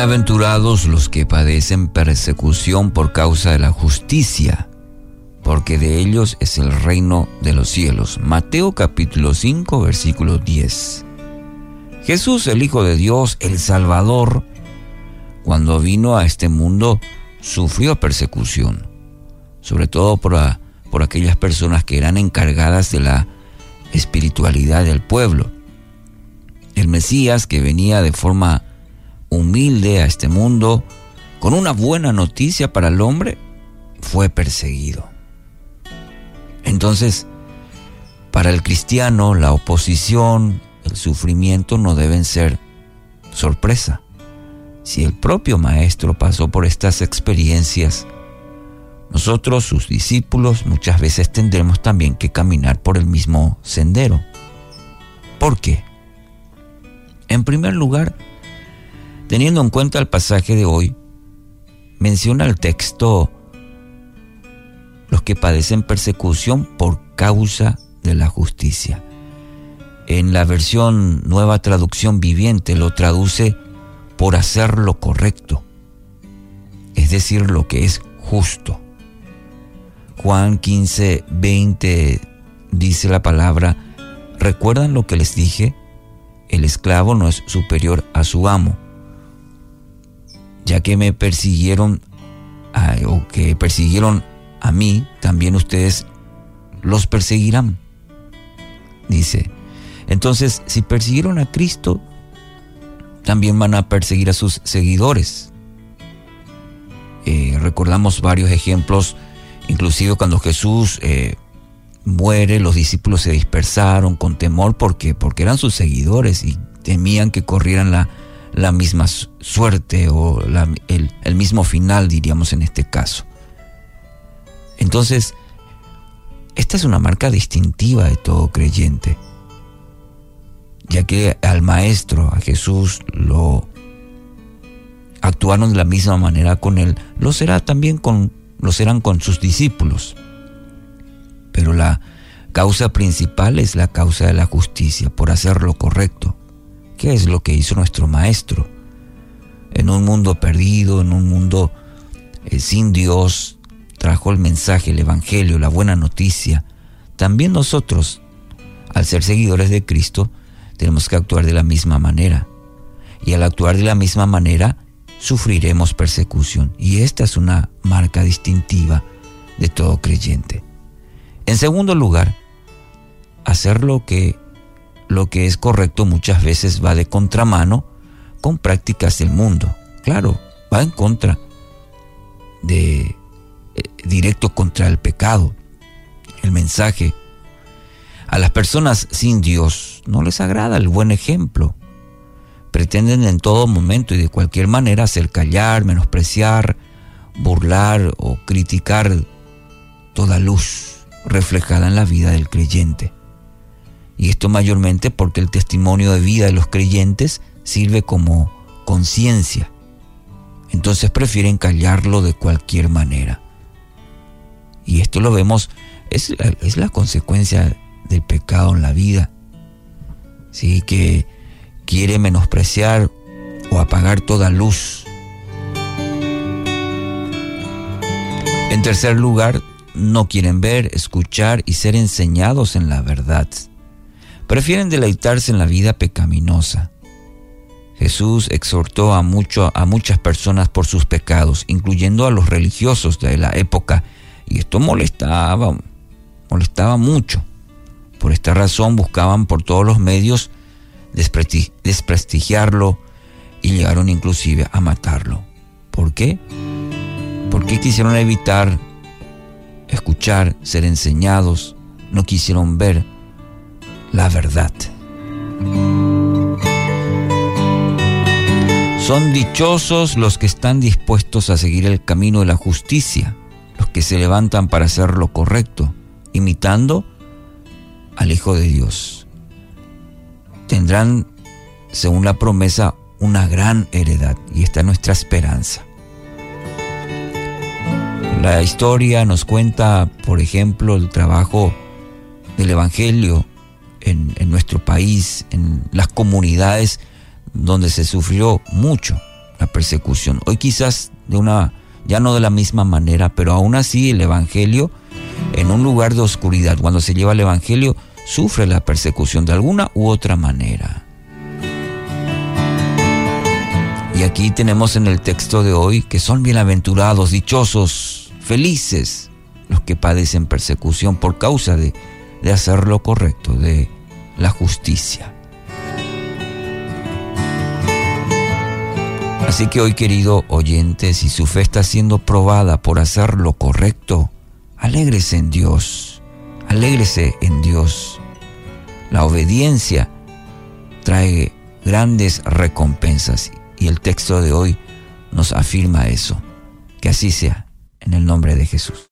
Bienaventurados los que padecen persecución por causa de la justicia, porque de ellos es el reino de los cielos. Mateo capítulo 5 versículo 10. Jesús, el Hijo de Dios, el Salvador, cuando vino a este mundo, sufrió persecución, sobre todo por, por aquellas personas que eran encargadas de la espiritualidad del pueblo. El Mesías, que venía de forma humilde a este mundo, con una buena noticia para el hombre, fue perseguido. Entonces, para el cristiano, la oposición, el sufrimiento no deben ser sorpresa. Si el propio Maestro pasó por estas experiencias, nosotros, sus discípulos, muchas veces tendremos también que caminar por el mismo sendero. ¿Por qué? En primer lugar, Teniendo en cuenta el pasaje de hoy, menciona el texto los que padecen persecución por causa de la justicia. En la versión nueva traducción viviente lo traduce por hacer lo correcto, es decir, lo que es justo. Juan 15, 20 dice la palabra, ¿recuerdan lo que les dije? El esclavo no es superior a su amo ya que me persiguieron o que persiguieron a mí, también ustedes los perseguirán. Dice, entonces si persiguieron a Cristo, también van a perseguir a sus seguidores. Eh, recordamos varios ejemplos, inclusive cuando Jesús eh, muere, los discípulos se dispersaron con temor porque, porque eran sus seguidores y temían que corrieran la, la misma suerte o el, el mismo final, diríamos en este caso. Entonces, esta es una marca distintiva de todo creyente, ya que al Maestro, a Jesús, lo actuaron de la misma manera con él, lo será también con, lo serán con sus discípulos. Pero la causa principal es la causa de la justicia, por hacer lo correcto. ¿Qué es lo que hizo nuestro Maestro? En un mundo perdido, en un mundo eh, sin Dios, trajo el mensaje, el Evangelio, la buena noticia. También nosotros, al ser seguidores de Cristo, tenemos que actuar de la misma manera. Y al actuar de la misma manera, sufriremos persecución. Y esta es una marca distintiva de todo creyente. En segundo lugar, hacer lo que lo que es correcto muchas veces va de contramano con prácticas del mundo. Claro, va en contra de eh, directo contra el pecado. El mensaje a las personas sin Dios no les agrada el buen ejemplo. Pretenden en todo momento y de cualquier manera hacer callar, menospreciar, burlar o criticar toda luz reflejada en la vida del creyente. Y esto mayormente porque el testimonio de vida de los creyentes sirve como conciencia. Entonces prefieren callarlo de cualquier manera. Y esto lo vemos, es, es la consecuencia del pecado en la vida. Sí, que quiere menospreciar o apagar toda luz. En tercer lugar, no quieren ver, escuchar y ser enseñados en la verdad prefieren deleitarse en la vida pecaminosa. Jesús exhortó a, a muchas personas por sus pecados, incluyendo a los religiosos de la época, y esto molestaba, molestaba mucho. Por esta razón buscaban por todos los medios desprestigiarlo y llegaron inclusive a matarlo. ¿Por qué? Porque quisieron evitar escuchar, ser enseñados, no quisieron ver la verdad. Son dichosos los que están dispuestos a seguir el camino de la justicia, los que se levantan para hacer lo correcto, imitando al Hijo de Dios. Tendrán, según la promesa, una gran heredad y esta es nuestra esperanza. La historia nos cuenta, por ejemplo, el trabajo del Evangelio en, nuestro país, en las comunidades donde se sufrió mucho la persecución. Hoy quizás de una, ya no de la misma manera, pero aún así el Evangelio, en un lugar de oscuridad, cuando se lleva el Evangelio, sufre la persecución de alguna u otra manera. Y aquí tenemos en el texto de hoy que son bienaventurados, dichosos, felices los que padecen persecución por causa de, de hacer lo correcto, de la justicia. Así que hoy, querido oyente, si su fe está siendo probada por hacer lo correcto, alégrese en Dios, alégrese en Dios. La obediencia trae grandes recompensas y el texto de hoy nos afirma eso. Que así sea, en el nombre de Jesús.